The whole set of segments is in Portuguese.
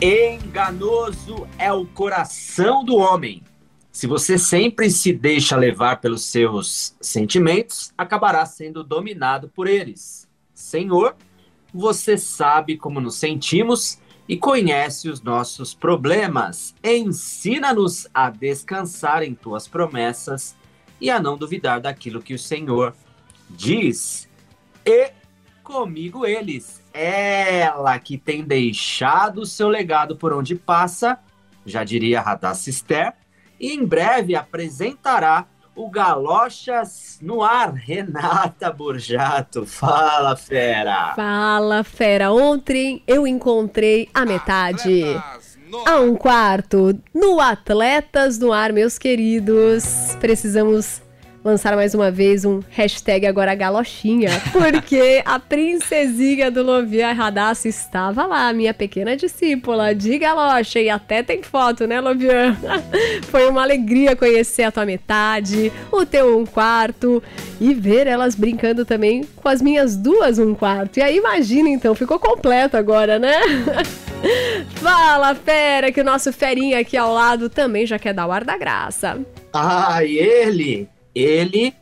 Enganoso é o coração do homem. Se você sempre se deixa levar pelos seus sentimentos, acabará sendo dominado por eles. Senhor, você sabe como nos sentimos e conhece os nossos problemas. Ensina-nos a descansar em tuas promessas e a não duvidar daquilo que o Senhor diz. E comigo eles. Ela que tem deixado o seu legado por onde passa, já diria Radassa Esther, e em breve apresentará o Galochas no ar. Renata Burjato, fala fera! Fala fera! Ontem eu encontrei a metade. A um quarto no Atletas no Ar, meus queridos. Precisamos lançar mais uma vez um hashtag agora galochinha, porque a princesinha do Lovia Radassa estava lá, minha pequena discípula de galocha, e até tem foto, né, Lovian? Foi uma alegria conhecer a tua metade, o teu um quarto, e ver elas brincando também com as minhas duas um quarto. E aí, imagina então, ficou completo agora, né? Fala, fera, que o nosso ferinha aqui ao lado também já quer dar o ar da graça. Ah, e ele? Ele,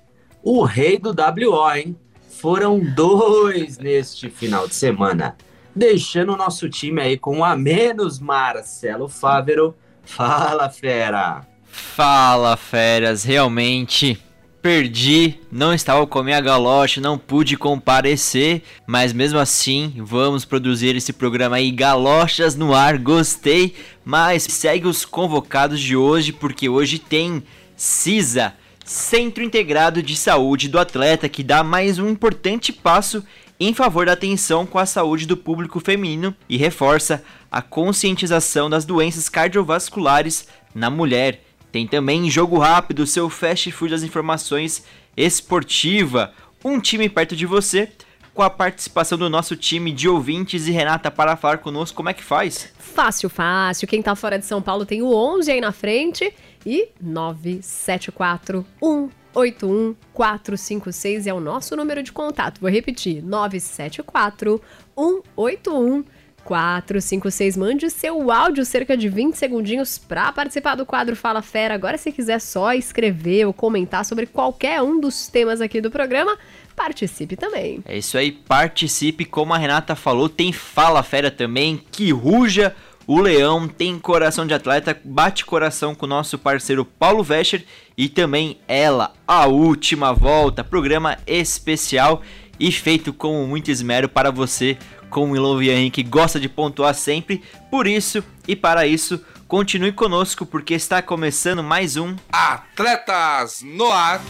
o rei do WO, hein? Foram dois neste final de semana, deixando o nosso time aí com um a menos Marcelo Fávero. Fala, fera! Fala, feras, realmente perdi, não estava com a minha galocha, não pude comparecer, mas mesmo assim vamos produzir esse programa aí, Galochas no ar, gostei, mas segue os convocados de hoje, porque hoje tem CISA, Centro Integrado de Saúde do Atleta, que dá mais um importante passo em favor da atenção com a saúde do público feminino e reforça a conscientização das doenças cardiovasculares na mulher. Tem também Jogo Rápido, seu fast food das informações esportiva, um time perto de você, com a participação do nosso time de ouvintes e Renata para falar conosco, como é que faz? Fácil, fácil. Quem tá fora de São Paulo tem o 11 aí na frente e 974 181 456 é o nosso número de contato. Vou repetir: 974 181 456. Mande seu áudio, cerca de 20 segundinhos, para participar do quadro Fala Fera. Agora, se quiser só escrever ou comentar sobre qualquer um dos temas aqui do programa, participe também. É isso aí, participe. Como a Renata falou, tem Fala Fera também. Que ruja o Leão tem coração de atleta, bate coração com o nosso parceiro Paulo Vescher e também ela, a última volta, programa especial e feito com muito esmero para você, com o Ilovian que gosta de pontuar sempre. Por isso e para isso, continue conosco porque está começando mais um Atletas no Ar.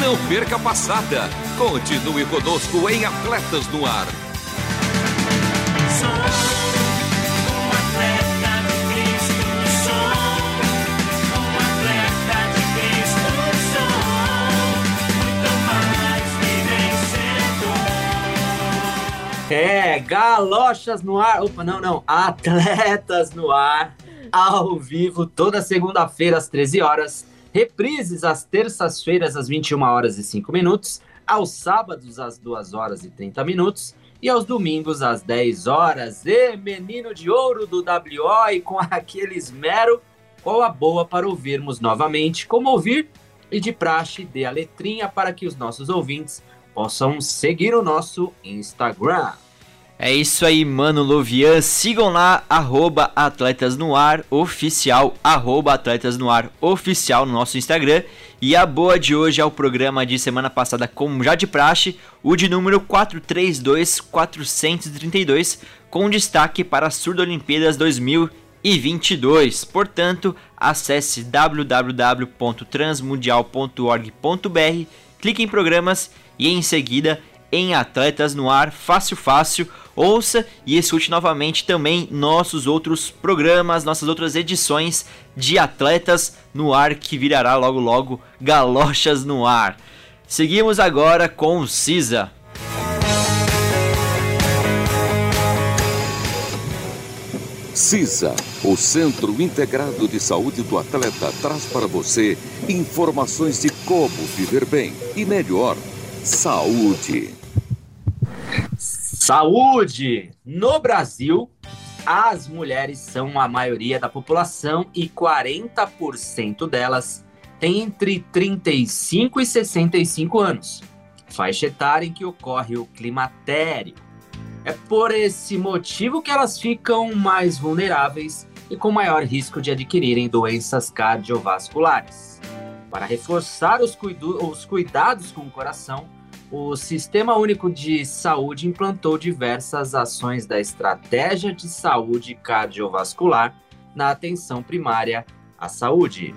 Não perca a passada. Continue conosco em Atletas no Ar. É, galochas no ar. Opa, não, não. Atletas no ar. Ao vivo, toda segunda-feira às 13 horas. Reprises às terças-feiras às 21 horas e 5 minutos. Aos sábados às 2 horas e 30 minutos. E aos domingos às 10 horas. E menino de ouro do WO e com aquele esmero. Qual a boa para ouvirmos novamente? Como ouvir? E de praxe, dê a letrinha para que os nossos ouvintes possam seguir o nosso Instagram. É isso aí, mano Lovian. Sigam lá, arroba Atletas no Ar Oficial, arroba Atletas no Ar Oficial no nosso Instagram. E a boa de hoje é o programa de semana passada, como já de praxe, o de número 432-432, com destaque para a Surdo Olimpíadas 2022. Portanto, acesse www.transmundial.org.br, clique em programas e em seguida em Atletas no Ar, fácil, fácil. Ouça e escute novamente também nossos outros programas, nossas outras edições de Atletas no Ar, que virará logo logo Galochas no Ar. Seguimos agora com o CISA. CISA, o Centro Integrado de Saúde do Atleta, traz para você informações de como viver bem e melhor. Saúde. Saúde! No Brasil, as mulheres são a maioria da população e 40% delas têm entre 35 e 65 anos, faixa etária em que ocorre o climatério. É por esse motivo que elas ficam mais vulneráveis e com maior risco de adquirirem doenças cardiovasculares. Para reforçar os, os cuidados com o coração, o Sistema Único de Saúde implantou diversas ações da Estratégia de Saúde Cardiovascular na atenção primária à saúde.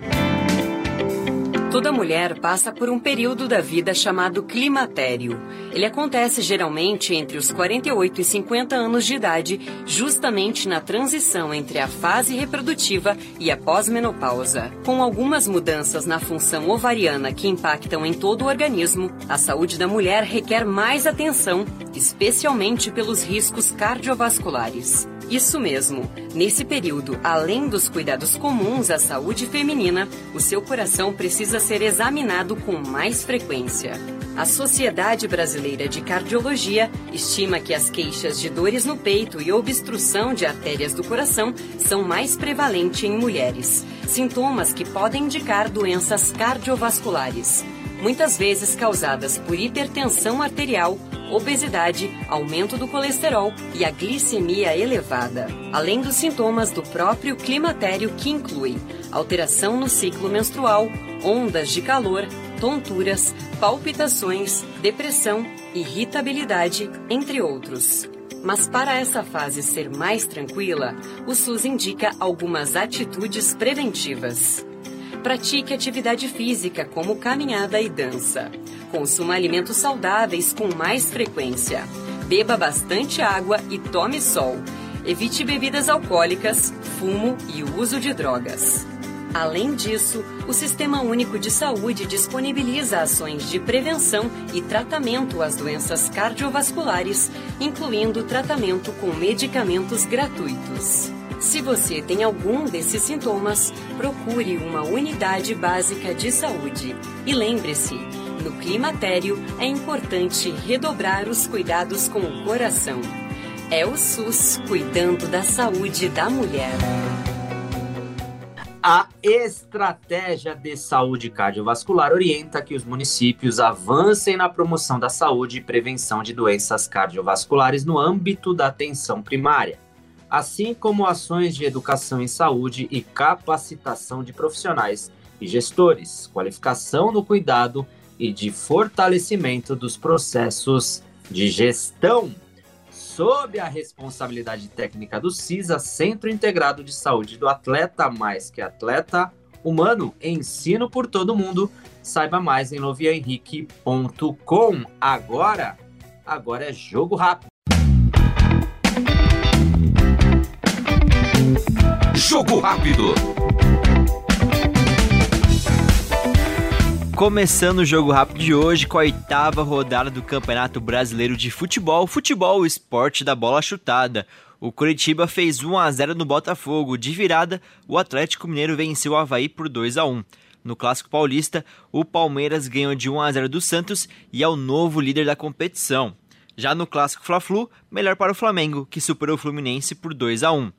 Toda mulher passa por um período da vida chamado climatério. Ele acontece geralmente entre os 48 e 50 anos de idade, justamente na transição entre a fase reprodutiva e a pós-menopausa. Com algumas mudanças na função ovariana que impactam em todo o organismo, a saúde da mulher requer mais atenção, especialmente pelos riscos cardiovasculares. Isso mesmo. Nesse período, além dos cuidados comuns à saúde feminina, o seu coração precisa ser examinado com mais frequência. A Sociedade Brasileira de Cardiologia estima que as queixas de dores no peito e obstrução de artérias do coração são mais prevalentes em mulheres, sintomas que podem indicar doenças cardiovasculares, muitas vezes causadas por hipertensão arterial obesidade, aumento do colesterol e a glicemia elevada, além dos sintomas do próprio climatério que inclui alteração no ciclo menstrual, ondas de calor, tonturas, palpitações, depressão, irritabilidade, entre outros. Mas para essa fase ser mais tranquila, o SUS indica algumas atitudes preventivas. Pratique atividade física como caminhada e dança. Consuma alimentos saudáveis com mais frequência. Beba bastante água e tome sol. Evite bebidas alcoólicas, fumo e uso de drogas. Além disso, o Sistema Único de Saúde disponibiliza ações de prevenção e tratamento às doenças cardiovasculares, incluindo tratamento com medicamentos gratuitos. Se você tem algum desses sintomas, procure uma unidade básica de saúde. E lembre-se, no climatério é importante redobrar os cuidados com o coração. É o SUS cuidando da saúde da mulher. A Estratégia de Saúde Cardiovascular orienta que os municípios avancem na promoção da saúde e prevenção de doenças cardiovasculares no âmbito da atenção primária assim como ações de educação em saúde e capacitação de profissionais e gestores, qualificação no cuidado e de fortalecimento dos processos de gestão. Sob a responsabilidade técnica do CISA, Centro Integrado de Saúde do Atleta Mais que Atleta Humano, ensino por todo mundo. Saiba mais em loviahenrique.com. Agora, agora é jogo rápido. Jogo rápido. Começando o jogo rápido de hoje com a oitava rodada do Campeonato Brasileiro de Futebol, futebol, esporte da bola chutada. O Curitiba fez 1 a 0 no Botafogo. De virada, o Atlético Mineiro venceu o Havaí por 2 a 1. No Clássico Paulista, o Palmeiras ganhou de 1 a 0 do Santos e é o novo líder da competição. Já no Clássico Fla-Flu, melhor para o Flamengo, que superou o Fluminense por 2 a 1.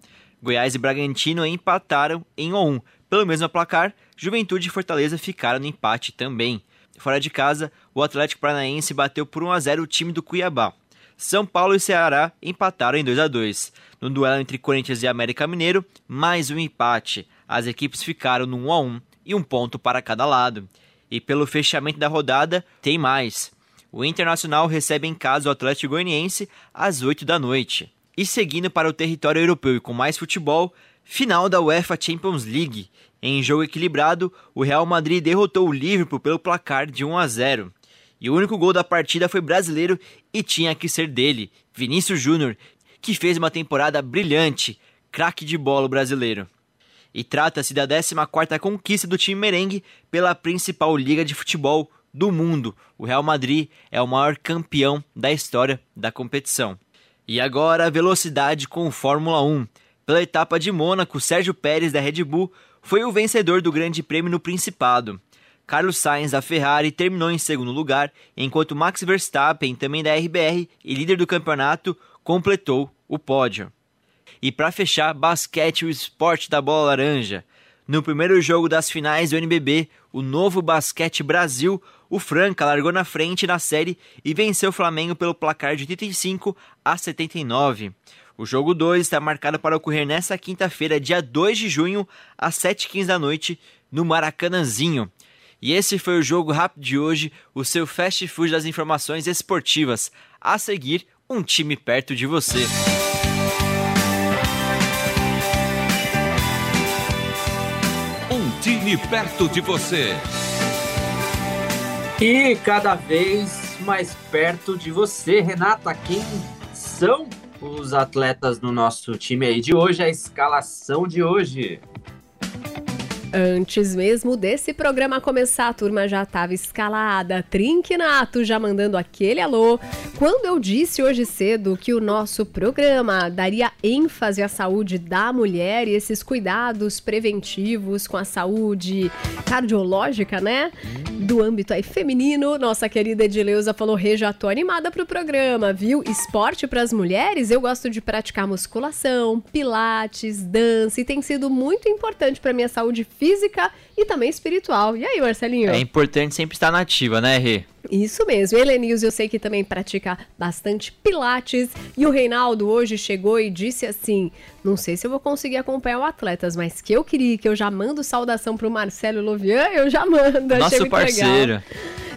Goiás e Bragantino empataram em 1 Pelo mesmo placar, Juventude e Fortaleza ficaram no empate também. Fora de casa, o Atlético Paranaense bateu por 1 a 0 o time do Cuiabá. São Paulo e Ceará empataram em 2 a 2. No duelo entre Corinthians e América Mineiro, mais um empate. As equipes ficaram no 1 a 1 e um ponto para cada lado. E pelo fechamento da rodada, tem mais. O Internacional recebe em casa o Atlético Goianiense às 8 da noite. E seguindo para o território europeu e com mais futebol, final da UEFA Champions League. Em jogo equilibrado, o Real Madrid derrotou o Liverpool pelo placar de 1 a 0. E o único gol da partida foi brasileiro e tinha que ser dele, Vinícius Júnior, que fez uma temporada brilhante, craque de bola brasileiro. E trata-se da 14ª conquista do time merengue pela principal liga de futebol do mundo. O Real Madrid é o maior campeão da história da competição. E agora a velocidade com Fórmula 1. Pela etapa de Mônaco, Sérgio Pérez da Red Bull foi o vencedor do Grande Prêmio no Principado. Carlos Sainz da Ferrari terminou em segundo lugar, enquanto Max Verstappen, também da RBR e líder do campeonato, completou o pódio. E para fechar, basquete, o esporte da bola laranja. No primeiro jogo das finais do NBB, o Novo Basquete Brasil, o Franca largou na frente na série e venceu o Flamengo pelo placar de 85 a 79. O jogo 2 está marcado para ocorrer nesta quinta-feira, dia 2 de junho, às 7h15 da noite, no Maracanãzinho. E esse foi o jogo rápido de hoje, o seu fast food das informações esportivas. A seguir, um time perto de você. Um time perto de você. E cada vez mais perto de você, Renata. Quem são os atletas do nosso time aí de hoje? A escalação de hoje. Antes mesmo desse programa começar, a turma já estava escalada, trinquinato, já mandando aquele alô. Quando eu disse hoje cedo que o nosso programa daria ênfase à saúde da mulher e esses cuidados preventivos com a saúde cardiológica, né? Do âmbito aí feminino, nossa querida Edileuza falou: Rê, já tô animada pro programa, viu? Esporte para as mulheres, eu gosto de praticar musculação, pilates, dança e tem sido muito importante para minha saúde física e também espiritual. E aí, Marcelinho? É importante sempre estar nativa, né, Rê? Isso mesmo. Helenils, eu sei que também pratica bastante pilates. E o Reinaldo hoje chegou e disse assim: Não sei se eu vou conseguir acompanhar o Atletas, mas que eu queria, que eu já mando saudação pro Marcelo Lovian, eu já mando. Nosso parceiro. Legal.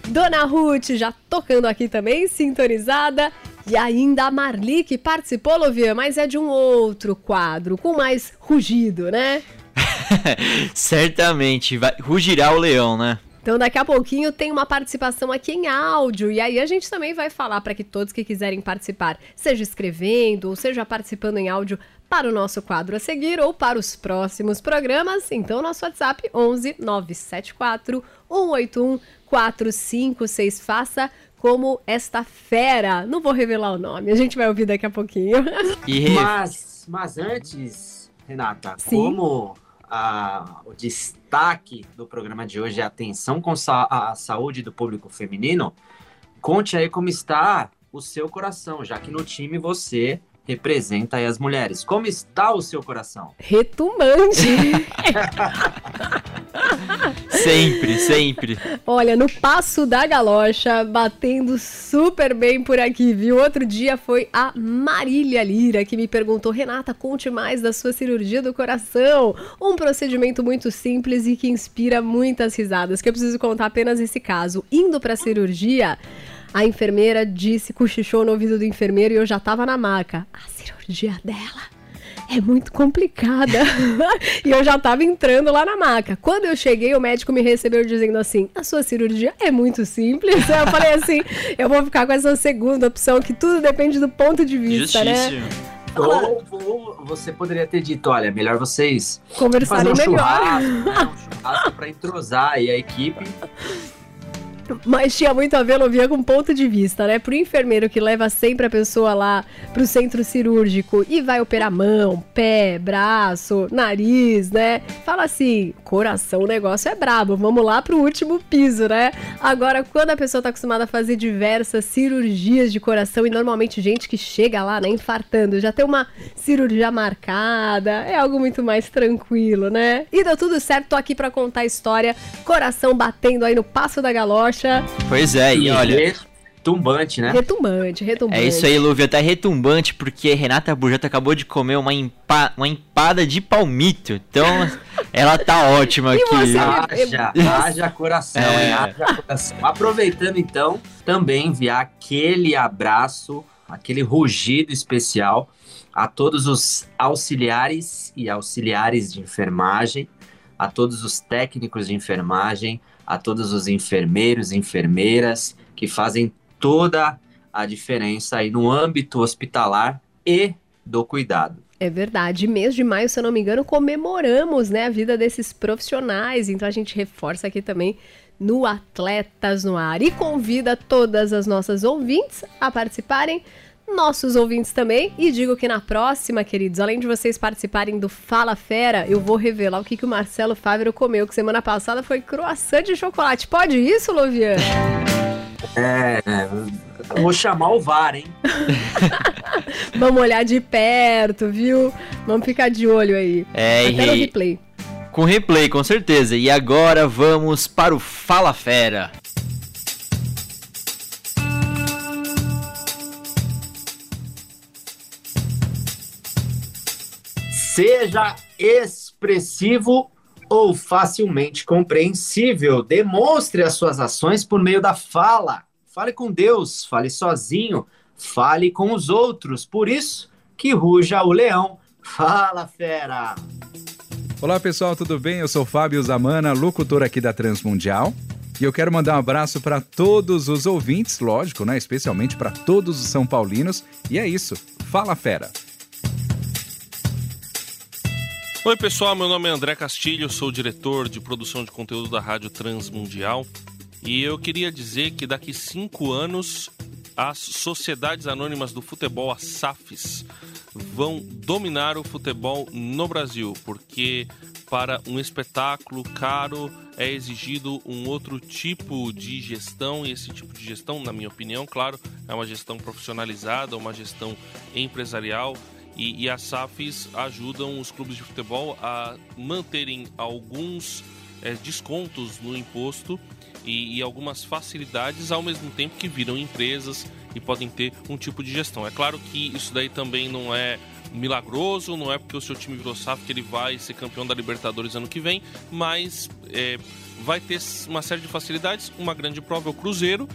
Dona Ruth já tocando aqui também, sintonizada. E ainda a Marli que participou, Lovian, mas é de um outro quadro, com mais rugido, né? Certamente, vai rugirá o leão, né? Então daqui a pouquinho tem uma participação aqui em áudio e aí a gente também vai falar para que todos que quiserem participar, seja escrevendo ou seja participando em áudio para o nosso quadro a seguir ou para os próximos programas, então nosso WhatsApp 11 974 181 456 faça como esta fera. Não vou revelar o nome, a gente vai ouvir daqui a pouquinho. E... Mas, mas antes, Renata, Sim. como a, o destaque do programa de hoje é a atenção com sa a saúde do público feminino, conte aí como está o seu coração, já que no time você representa as mulheres. Como está o seu coração? Retumbante. sempre, sempre. Olha, no passo da galocha, batendo super bem por aqui, viu? Outro dia foi a Marília Lira que me perguntou: Renata, conte mais da sua cirurgia do coração. Um procedimento muito simples e que inspira muitas risadas. Que eu preciso contar apenas esse caso. Indo para a cirurgia. A enfermeira disse, cochichou no ouvido do enfermeiro e eu já tava na maca. A cirurgia dela é muito complicada. e eu já tava entrando lá na maca. Quando eu cheguei, o médico me recebeu dizendo assim: a sua cirurgia é muito simples. Eu falei assim: eu vou ficar com essa segunda opção, que tudo depende do ponto de vista, né? Justíssimo. né? Ou, ou, você poderia ter dito, olha, melhor vocês conversarem fazer um melhor. Churrasco, né? um churrasco para entrosar aí a equipe mas tinha muito a ver, eu via com ponto de vista, né? Pro enfermeiro que leva sempre a pessoa lá pro centro cirúrgico e vai operar mão, pé, braço, nariz, né? Fala assim, coração, o negócio é brabo, vamos lá pro último piso, né? Agora, quando a pessoa tá acostumada a fazer diversas cirurgias de coração e normalmente gente que chega lá, né, infartando, já tem uma cirurgia marcada, é algo muito mais tranquilo, né? E deu tudo certo, tô aqui para contar a história, coração batendo aí no passo da galocha Pois é, e, olha. Retumbante, né? Retumbante, retumbante. É isso aí, Lúvia, tá retumbante porque Renata Burjato acabou de comer uma, empa uma empada de palmito. Então, ela tá ótima aqui. Você... Haja, haja coração, é. haja coração. Aproveitando então, também enviar aquele abraço, aquele rugido especial a todos os auxiliares e auxiliares de enfermagem, a todos os técnicos de enfermagem, a todos os enfermeiros, enfermeiras que fazem toda a diferença aí no âmbito hospitalar e do cuidado. É verdade. Mês de maio, se eu não me engano, comemoramos né, a vida desses profissionais. Então a gente reforça aqui também no Atletas no Ar. E convida todas as nossas ouvintes a participarem, nossos ouvintes também. E digo que na próxima, queridos, além de vocês participarem do Fala Fera, eu vou revelar o que, que o Marcelo Fávero comeu, que semana passada foi croissant de chocolate. Pode isso, Lovian? É, é vou chamar o VAR, hein? Vamos olhar de perto, viu? Vamos ficar de olho aí. É, Até no replay. Com replay, com certeza. E agora vamos para o Fala Fera. Seja expressivo ou facilmente compreensível. Demonstre as suas ações por meio da fala. Fale com Deus, fale sozinho, fale com os outros. Por isso que ruja o leão. Fala, fera! Olá pessoal, tudo bem? Eu sou Fábio Zamana, locutor aqui da Transmundial. E eu quero mandar um abraço para todos os ouvintes, lógico, né? Especialmente para todos os São Paulinos. E é isso. Fala, fera! Oi, pessoal. Meu nome é André Castilho, sou diretor de produção de conteúdo da Rádio Transmundial. E eu queria dizer que daqui cinco anos as sociedades anônimas do futebol, as SAFs, vão dominar o futebol no Brasil, porque para um espetáculo caro é exigido um outro tipo de gestão, e esse tipo de gestão, na minha opinião, claro, é uma gestão profissionalizada, uma gestão empresarial. E, e as SAFs ajudam os clubes de futebol a manterem alguns é, descontos no imposto e, e, algumas facilidades ao mesmo tempo que viram empresas e podem ter um tipo de gestão. É claro que isso daí também não é milagroso, não é porque o seu time virou SAF que ele vai ser campeão da Libertadores ano que vem, mas é, vai ter uma série de facilidades. Uma grande prova é o Cruzeiro,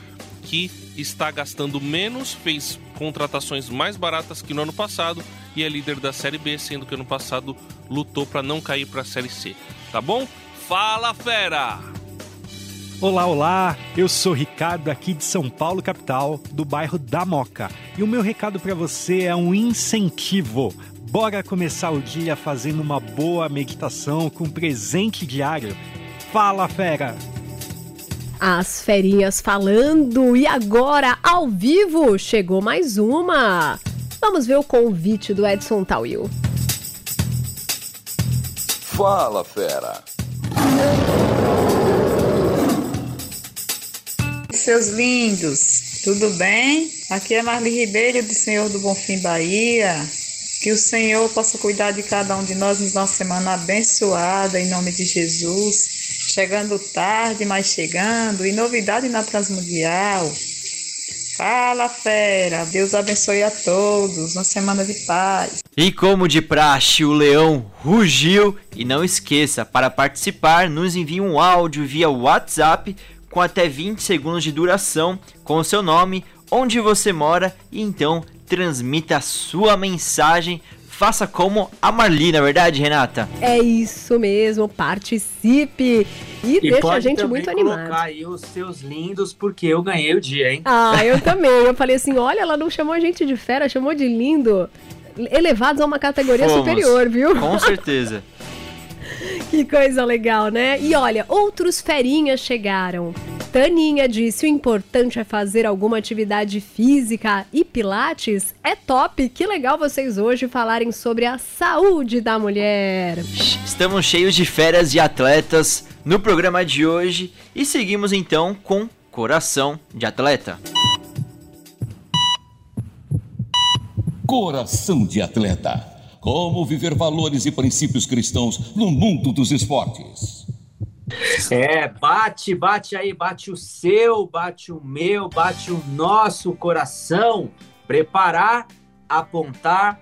que está gastando menos, fez contratações mais baratas que no ano passado e é líder da Série B, sendo que ano passado lutou para não cair para a Série C. Tá bom? Fala, fera! Olá, olá! Eu sou Ricardo aqui de São Paulo, capital, do bairro da Moca. E o meu recado para você é um incentivo. Bora começar o dia fazendo uma boa meditação com presente diário. Fala, fera! As ferinhas falando e agora ao vivo chegou mais uma. Vamos ver o convite do Edson Tawil. Fala, fera! seus lindos, tudo bem? Aqui é Marli Ribeiro do Senhor do Bonfim Bahia. Que o Senhor possa cuidar de cada um de nós numa semana abençoada, em nome de Jesus. Chegando tarde, mas chegando, e novidade na Transmundial. Fala, fera! Deus abençoe a todos. Uma semana de paz. E como de praxe, o leão rugiu. E não esqueça, para participar, nos envie um áudio via WhatsApp com até 20 segundos de duração com o seu nome, onde você mora e então transmita a sua mensagem. Faça como a Marli, na é verdade, Renata? É isso mesmo, participe e, e deixa a gente muito animada. colocar aí os seus lindos, porque eu ganhei o dia, hein? Ah, eu também. Eu falei assim, olha, ela não chamou a gente de fera, chamou de lindo. Elevados a uma categoria Fomos, superior, viu? Com certeza. que coisa legal, né? E olha, outros ferinhas chegaram. Taninha disse: o importante é fazer alguma atividade física e Pilates é top. Que legal vocês hoje falarem sobre a saúde da mulher. Estamos cheios de férias e atletas no programa de hoje e seguimos então com Coração de Atleta. Coração de Atleta como viver valores e princípios cristãos no mundo dos esportes. É, bate, bate aí, bate o seu, bate o meu, bate o nosso coração. Preparar, apontar,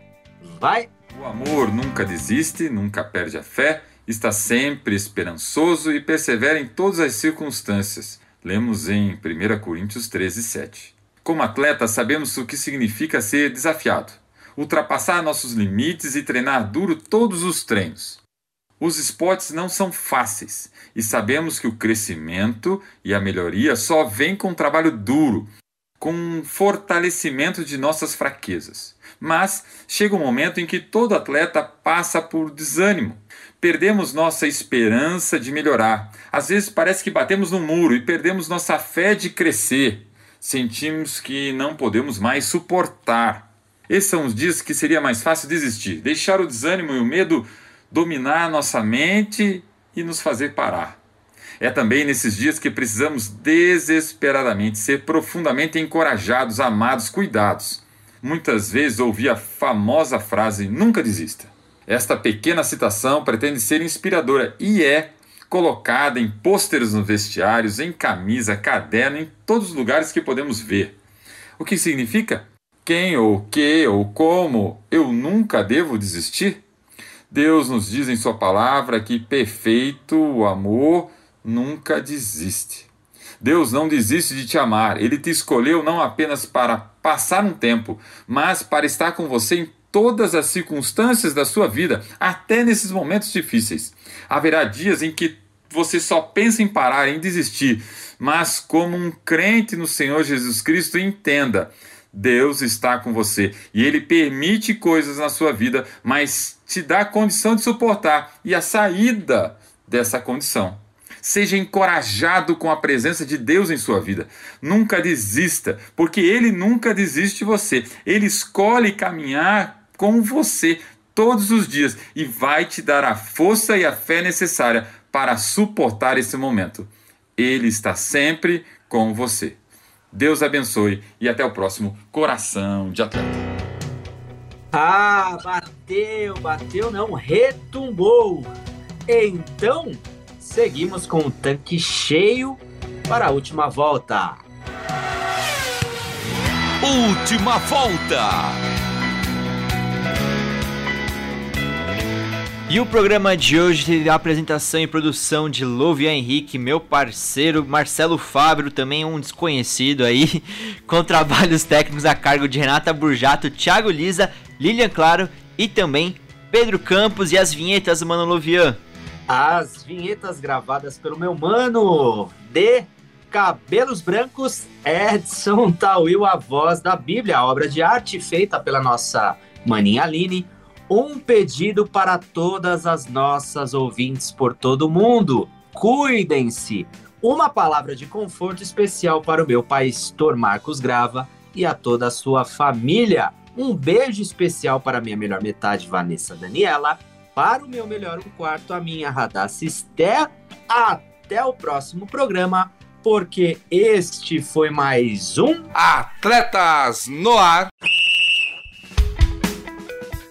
vai. O amor nunca desiste, nunca perde a fé, está sempre esperançoso e persevera em todas as circunstâncias. Lemos em 1 Coríntios 13, 7. Como atleta, sabemos o que significa ser desafiado ultrapassar nossos limites e treinar duro todos os treinos. Os esportes não são fáceis e sabemos que o crescimento e a melhoria só vem com um trabalho duro, com um fortalecimento de nossas fraquezas. Mas chega um momento em que todo atleta passa por desânimo. Perdemos nossa esperança de melhorar. Às vezes parece que batemos no muro e perdemos nossa fé de crescer. Sentimos que não podemos mais suportar. Esses são os dias que seria mais fácil desistir, deixar o desânimo e o medo dominar nossa mente e nos fazer parar. É também nesses dias que precisamos desesperadamente ser profundamente encorajados, amados, cuidados. Muitas vezes ouvi a famosa frase: nunca desista. Esta pequena citação pretende ser inspiradora e é colocada em pôsteres nos vestiários, em camisa, caderno, em todos os lugares que podemos ver. O que significa? Quem ou que ou como eu nunca devo desistir? Deus nos diz em Sua palavra que perfeito o amor nunca desiste. Deus não desiste de te amar, Ele te escolheu não apenas para passar um tempo, mas para estar com você em todas as circunstâncias da sua vida, até nesses momentos difíceis. Haverá dias em que você só pensa em parar, em desistir, mas como um crente no Senhor Jesus Cristo, entenda Deus está com você e Ele permite coisas na sua vida, mas te dá a condição de suportar e a saída dessa condição. Seja encorajado com a presença de Deus em sua vida. Nunca desista, porque Ele nunca desiste de você. Ele escolhe caminhar com você todos os dias e vai te dar a força e a fé necessária para suportar esse momento. Ele está sempre com você. Deus abençoe e até o próximo Coração de Atleta. Ah, bateu, bateu não, retumbou. Então, seguimos com o tanque cheio para a última volta. Última volta. E o programa de hoje teve a apresentação e produção de Lovia Henrique, meu parceiro, Marcelo Fábio, também um desconhecido aí, com trabalhos técnicos a cargo de Renata Burjato, Thiago Lisa, Lilian Claro e também Pedro Campos e as vinhetas do Mano Lovian. As vinhetas gravadas pelo meu mano de Cabelos Brancos, Edson Tawil, a voz da Bíblia, obra de arte feita pela nossa maninha Aline um pedido para todas as nossas ouvintes por todo o mundo. Cuidem-se! Uma palavra de conforto especial para o meu pastor Marcos Grava e a toda a sua família. Um beijo especial para a minha melhor metade, Vanessa Daniela. Para o meu melhor um quarto, a minha Radassa Esther. Até o próximo programa, porque este foi mais um Atletas no Ar.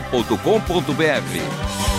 jornal.com.br.